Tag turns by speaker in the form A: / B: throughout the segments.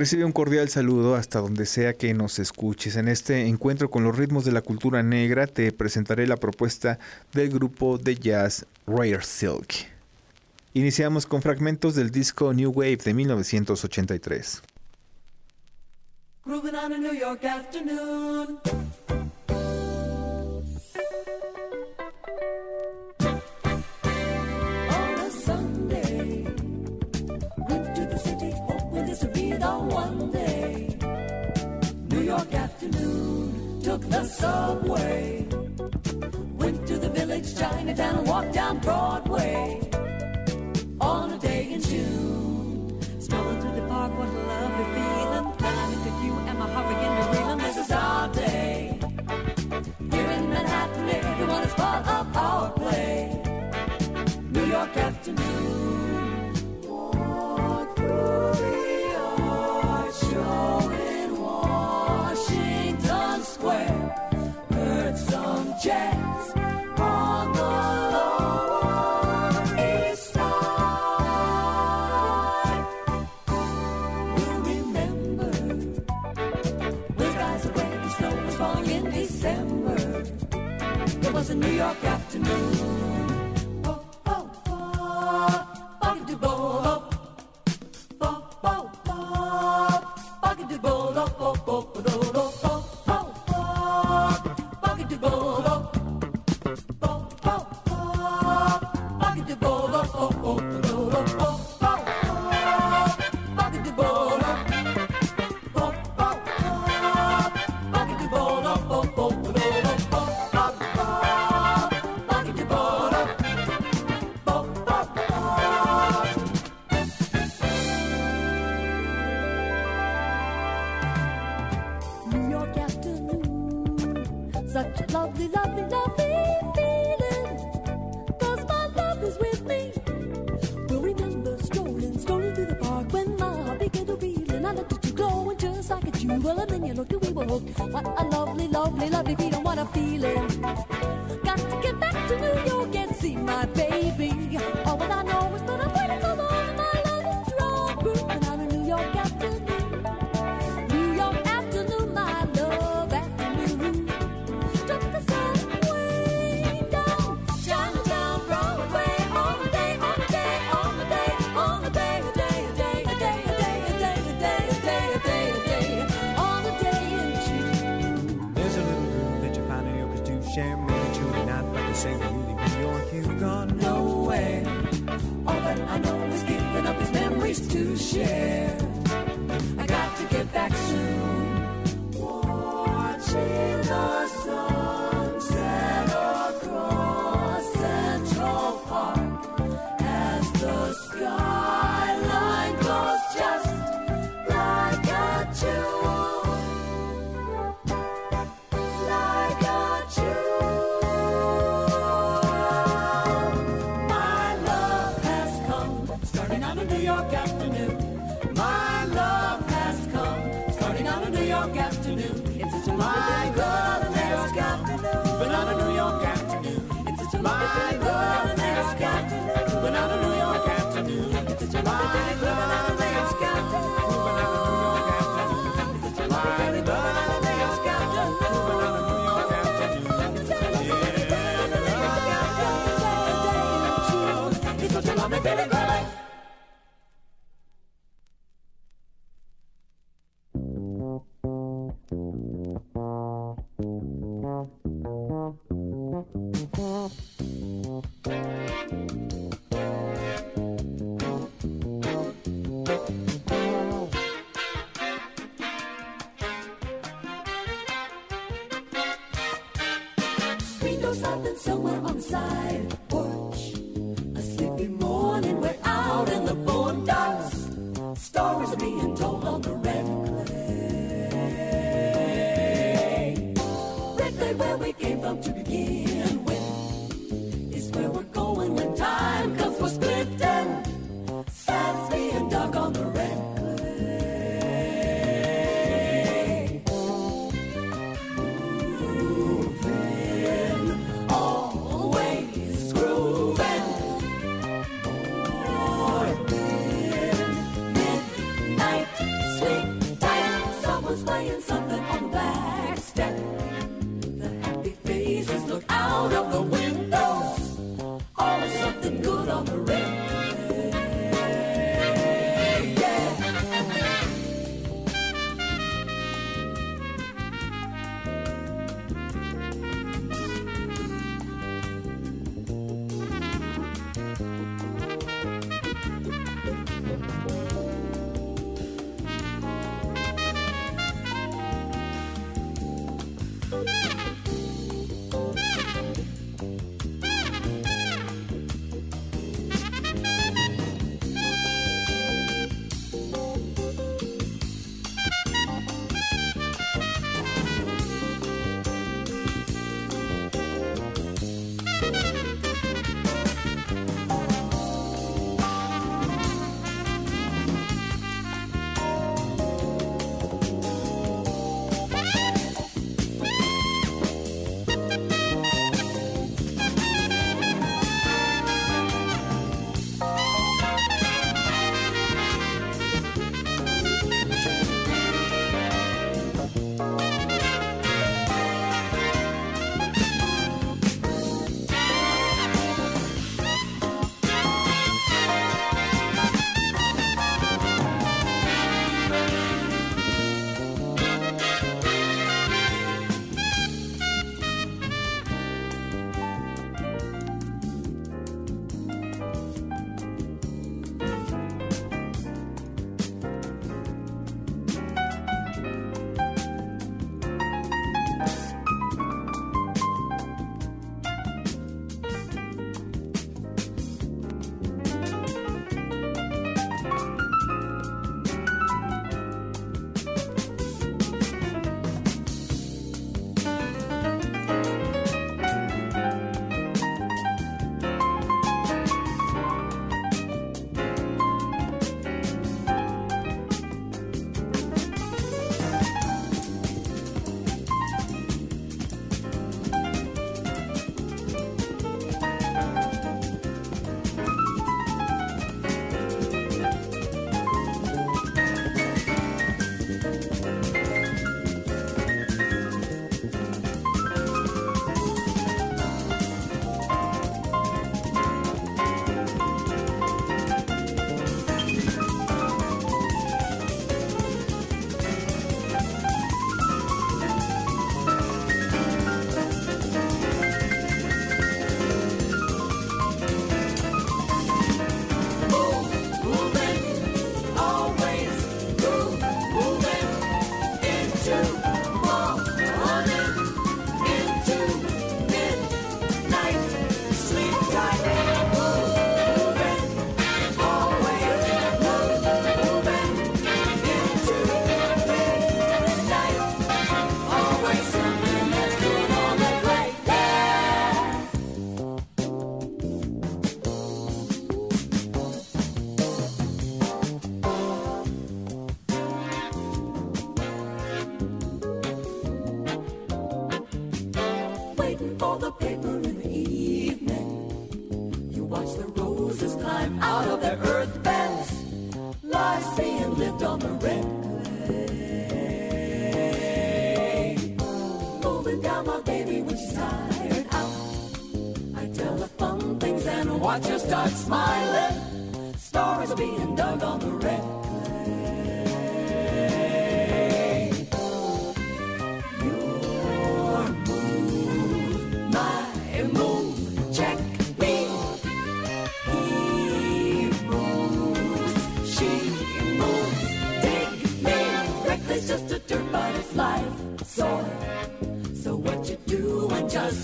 A: Recibe un cordial saludo hasta donde sea que nos escuches. En este encuentro con los ritmos de la cultura negra te presentaré la propuesta del grupo de jazz Rare Silk. Iniciamos con fragmentos del disco New Wave de 1983. The subway. Went to the village Chinatown and walked down Broadway on a day in June. baby. stories to share.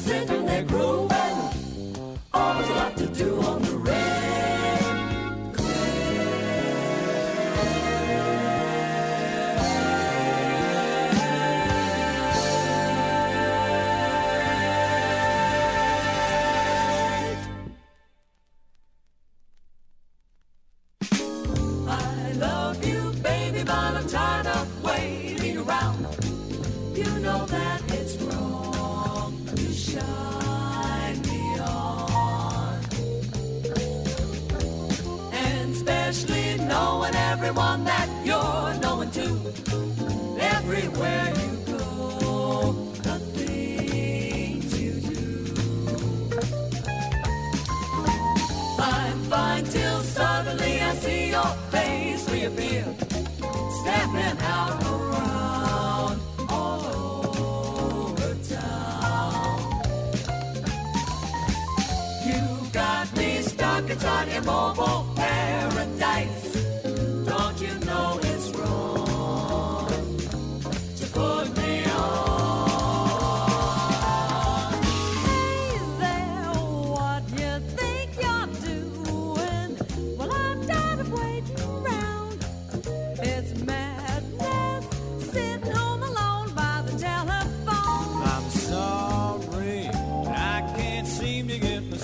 A: It's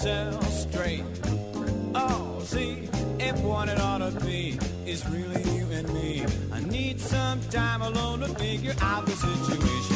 B: myself straight. Oh, see, if what it ought to be is really you and me, I need some time alone to figure out the situation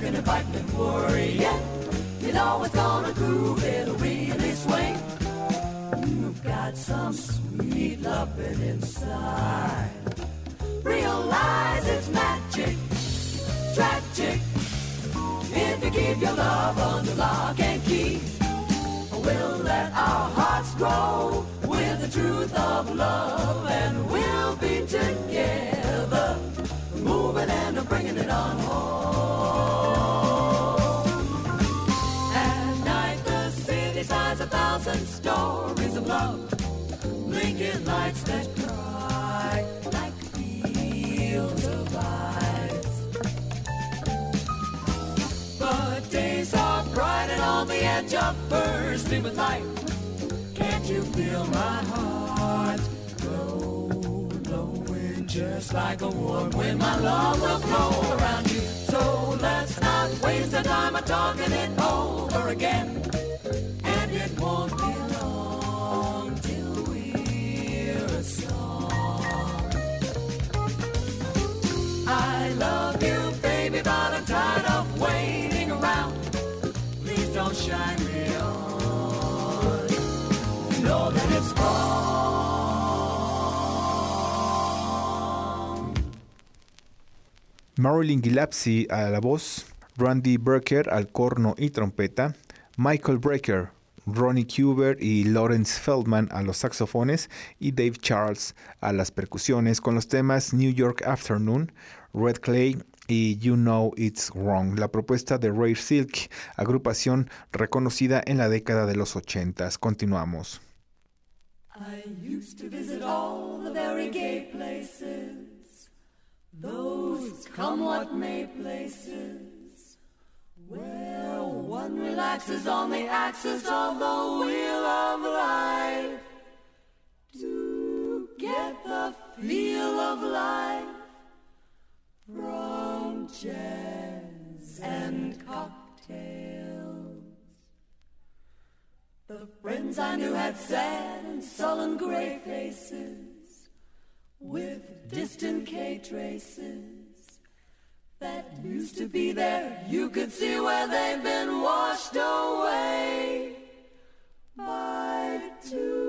A: fighting and fighting and worrying. You know it's gonna groove, it'll really swing. You've got some sweet loving inside. Realize it's magic, tragic. If you keep your love under lock and key, we'll let our hearts grow with the truth of love, and we'll be together, moving and bringing it on home. Signs a thousand stories of love, blinking lights that cry like fields of ice. But days are bright and on the edge of bursting with light. Can't you feel my heart glow, glowing just like a warm wind? My love will blow around you. So let's not waste the time of talking it over again.
C: Marilyn Gillespie a la voz, Randy Brecker al corno y trompeta, Michael Brecker, Ronnie Cuber y Lawrence Feldman a los saxofones y Dave Charles a las percusiones con los temas New York Afternoon, Red Clay y You Know It's Wrong, la propuesta de Rare Silk, agrupación reconocida en la década de los 80. Continuamos.
A: I used to visit all the very gay places, those come what may places, where one relaxes on the axis of the wheel of life. To get the feel of life from jazz and cocktails. The friends I knew had sad and sullen gray faces with distant K traces that used to be there. You could see where they've been washed away by too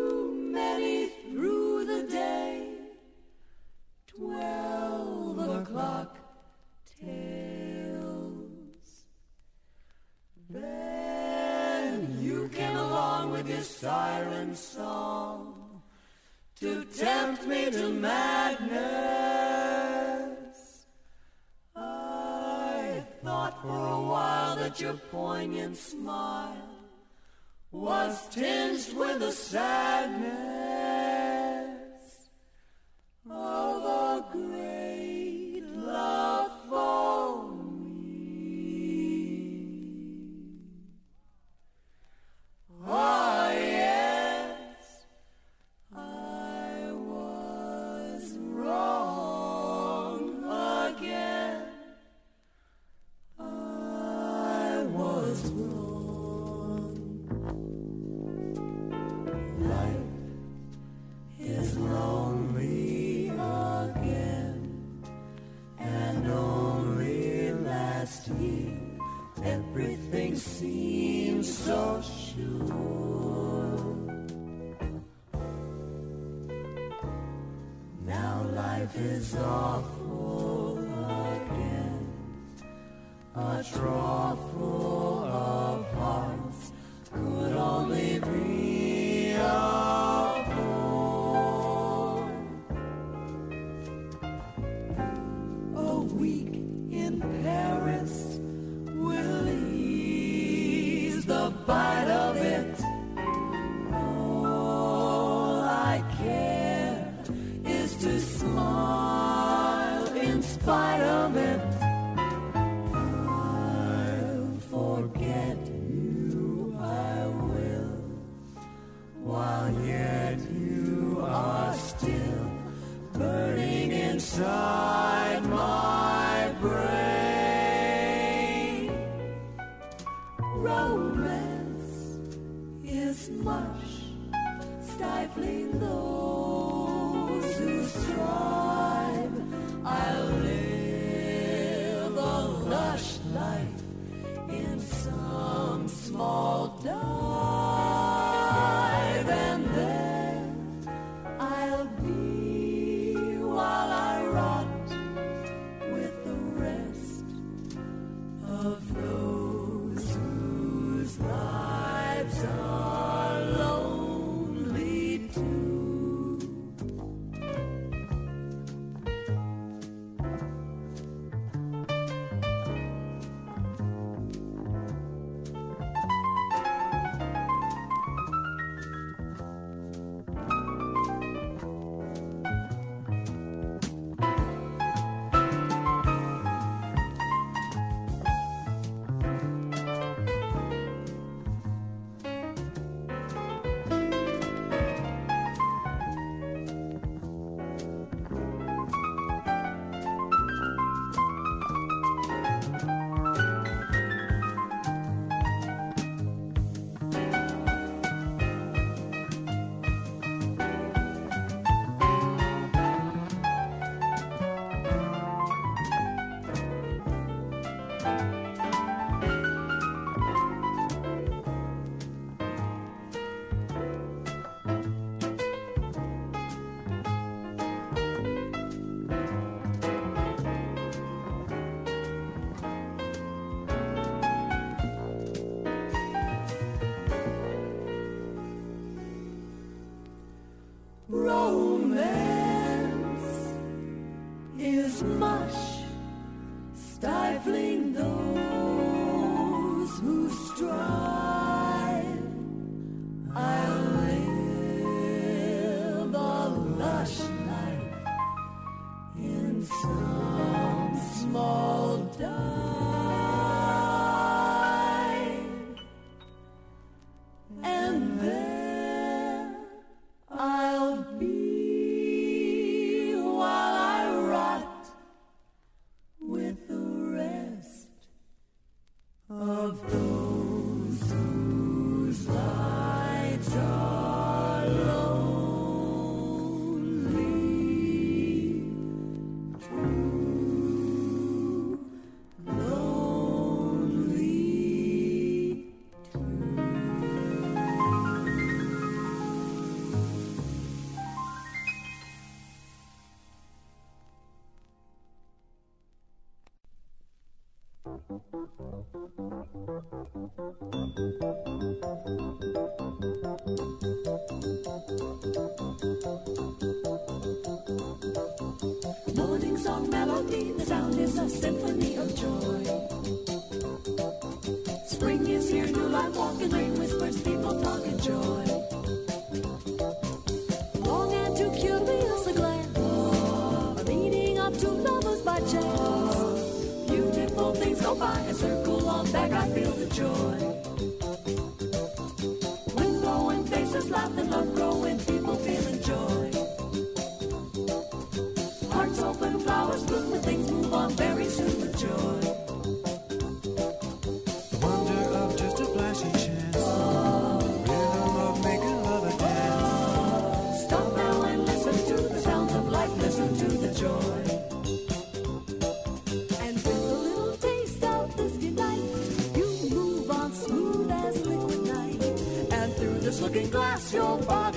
A: siren song to tempt me to madness. I thought for a while that your poignant smile was tinged with a sadness of a grave. Awful again, a trough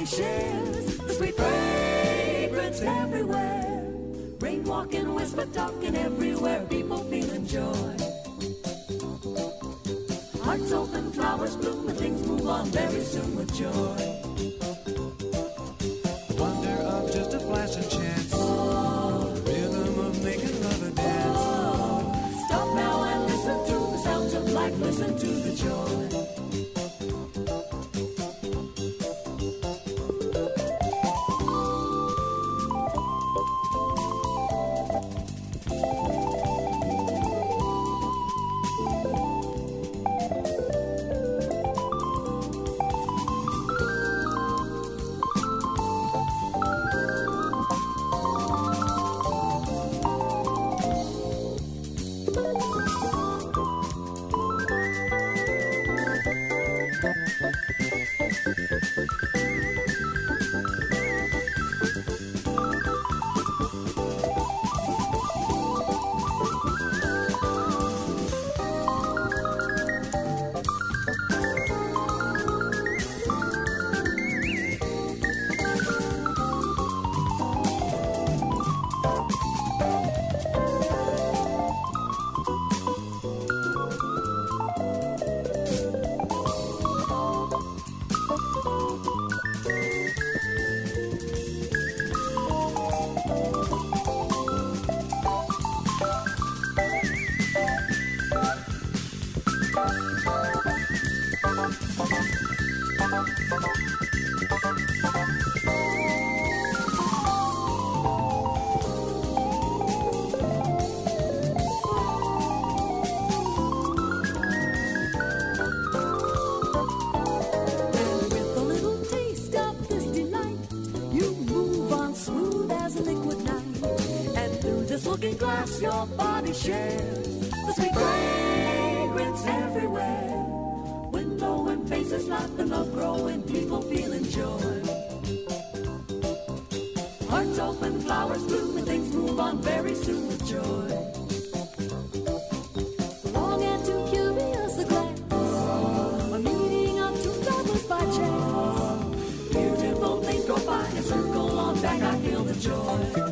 A: nation. drinking glass your body shares. The sweet fragrance everywhere. Wind and faces, life and love growing, people feeling joy. Hearts open, flowers bloom, and things move on very soon with joy. joy.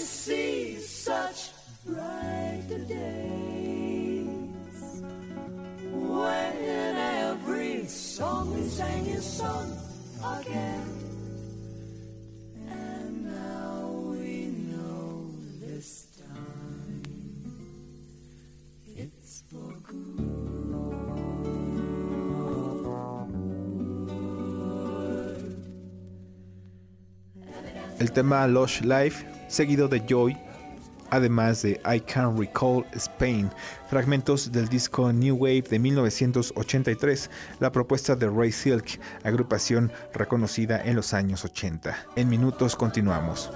A: see such brighter days when every song we sang is sung again. And now we know this time it's for good.
C: El tema Lush Life seguido de Joy, además de I Can Recall Spain, fragmentos del disco New Wave de 1983, la propuesta de Ray Silk, agrupación reconocida en los años 80. En minutos continuamos.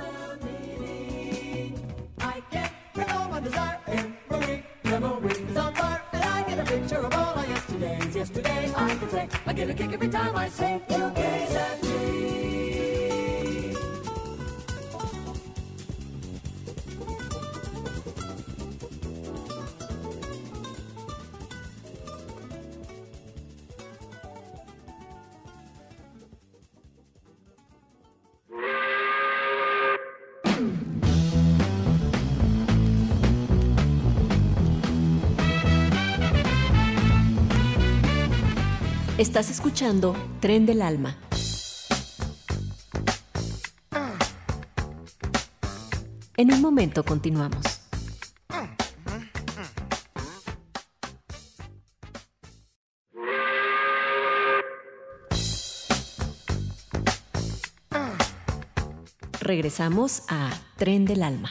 A: Tren del Alma. En un momento continuamos. Regresamos a Tren del Alma.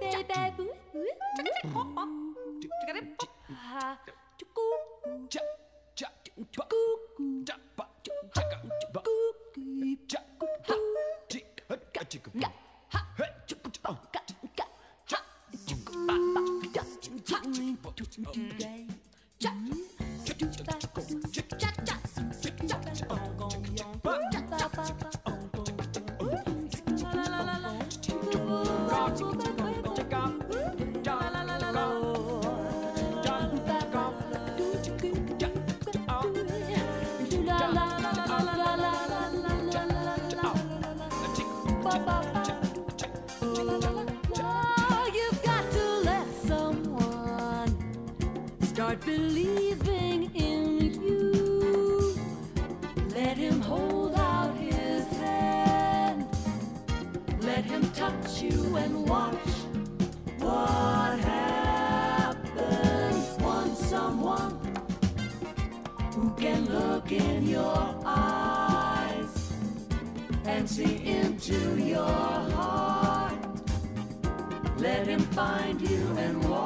D: Baby boo, and
A: watch what happens. Want someone who can look in your eyes and see into your heart. Let him find you and watch.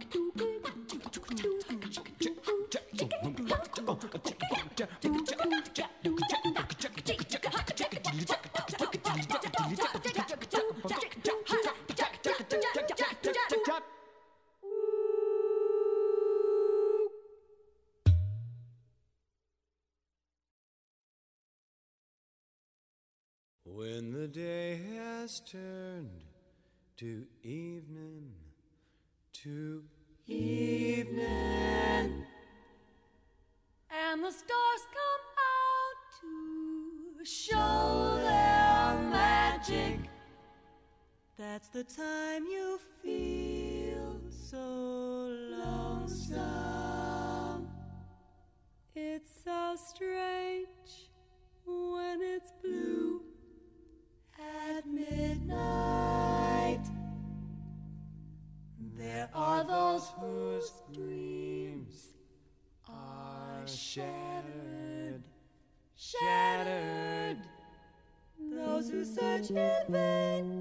A: shattered, shattered. Those who search in vain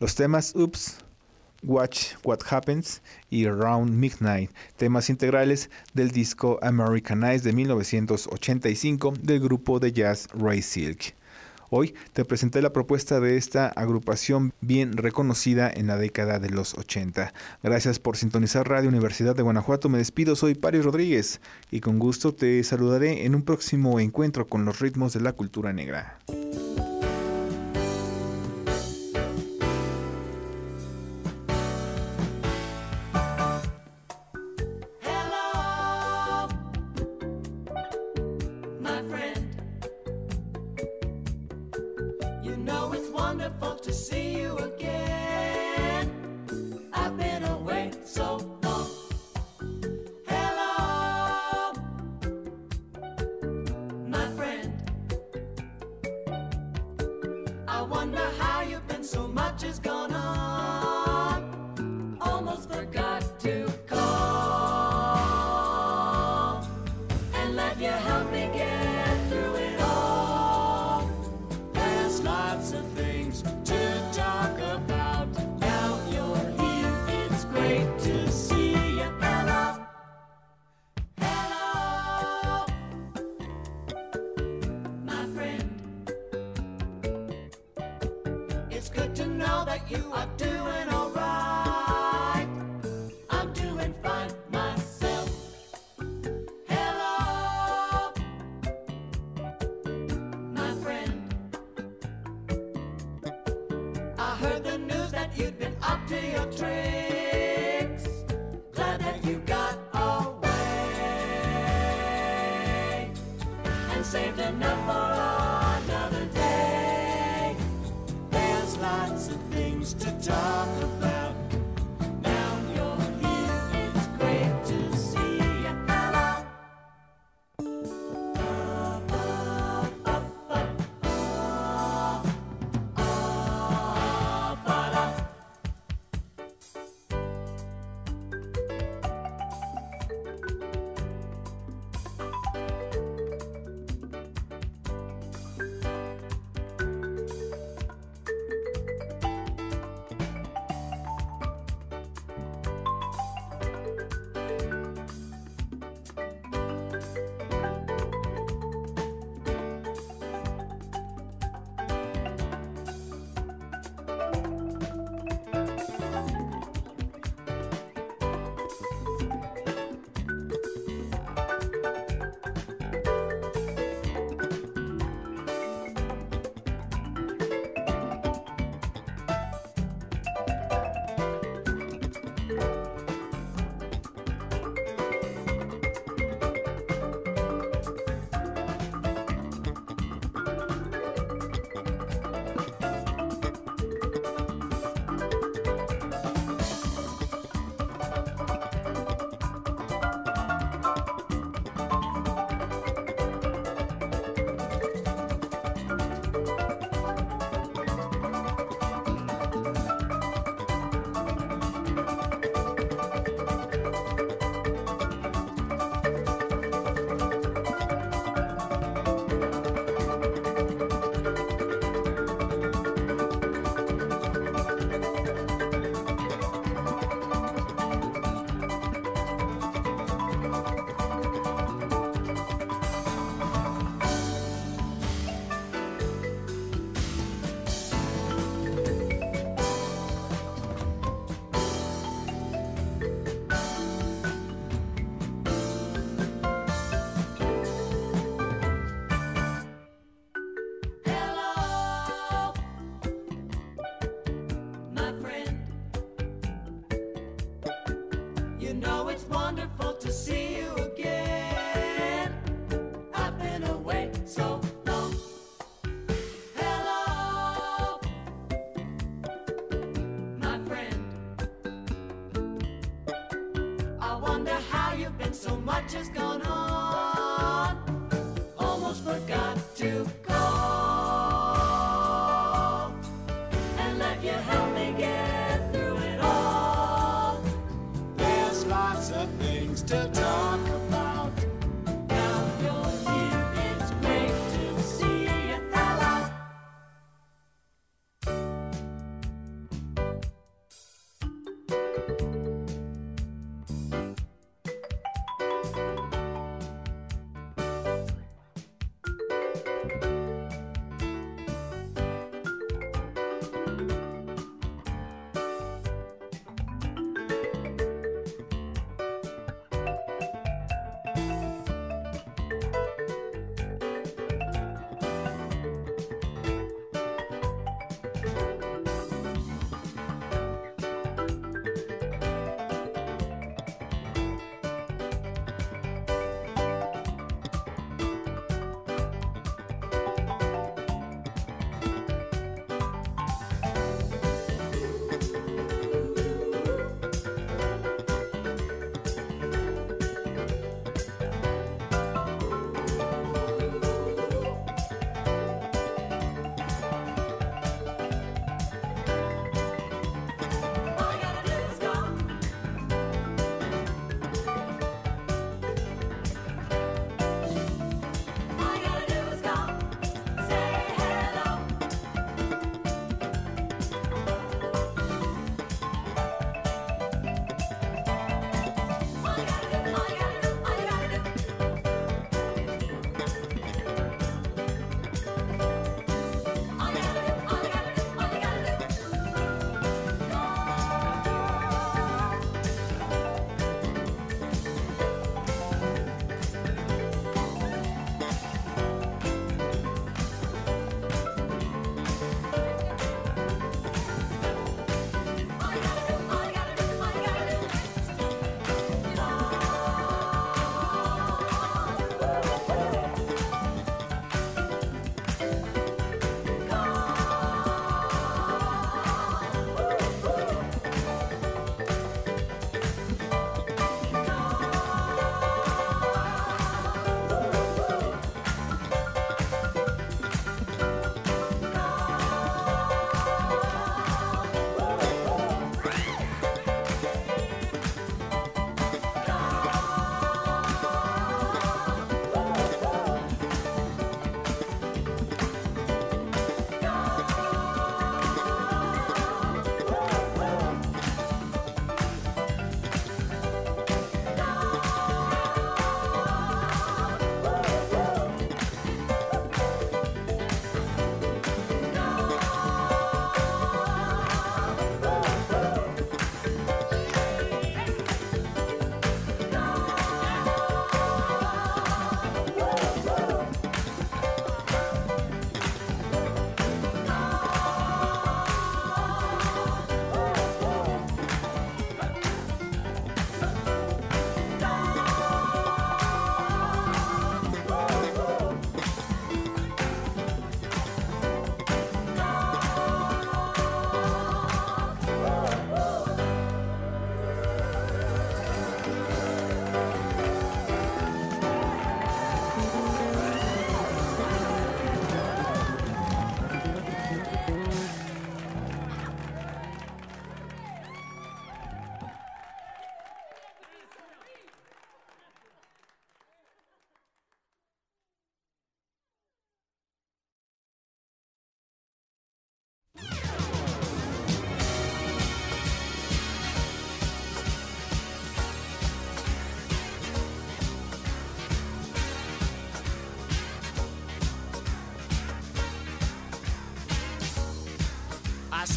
C: Los temas Oops, Watch What Happens y Round Midnight, temas integrales del disco American Eyes de 1985 del grupo de jazz Ray Silk.
A: Hoy te presenté la propuesta de esta agrupación bien reconocida en la década de los 80. Gracias por sintonizar Radio Universidad de Guanajuato. Me despido, soy Paris Rodríguez y con gusto te saludaré en un próximo encuentro con los ritmos de la cultura negra.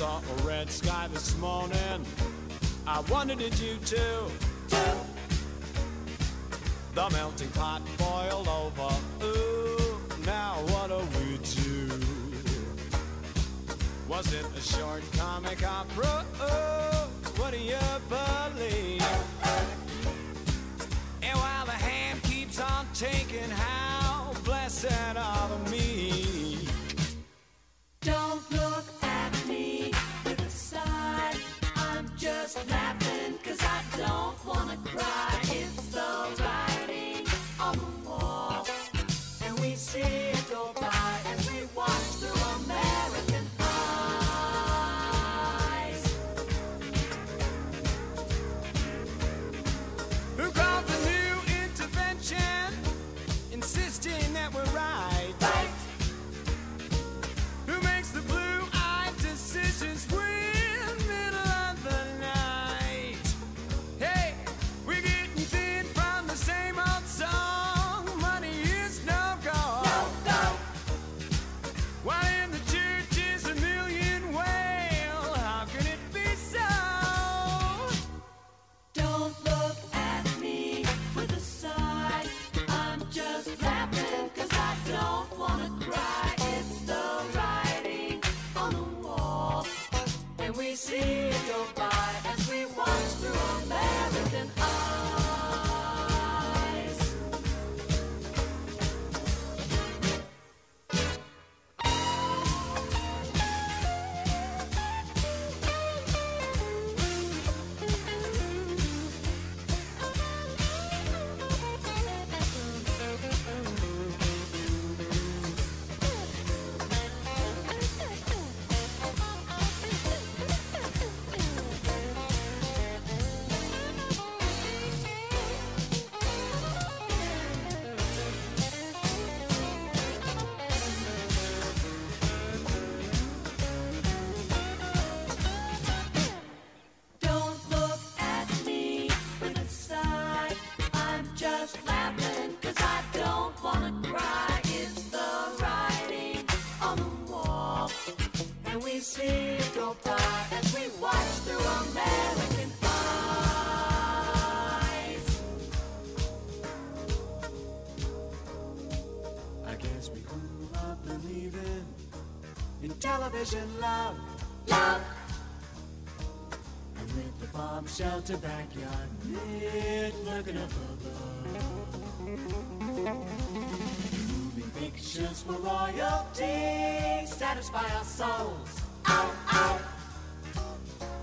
A: Saw a red sky this morning. I wondered did you too? The melting pot boiled over. Ooh, now what do we do? Was it a short comic opera? Ooh, what do you believe? And while the hand keeps on taking, how in television love.
E: Love,
A: And with the bomb shelter backyard lit looking up above. Moving pictures for royalty satisfy our souls.
E: ow, ow.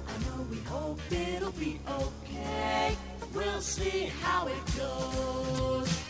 A: I know we hope it'll be okay. We'll see how it goes.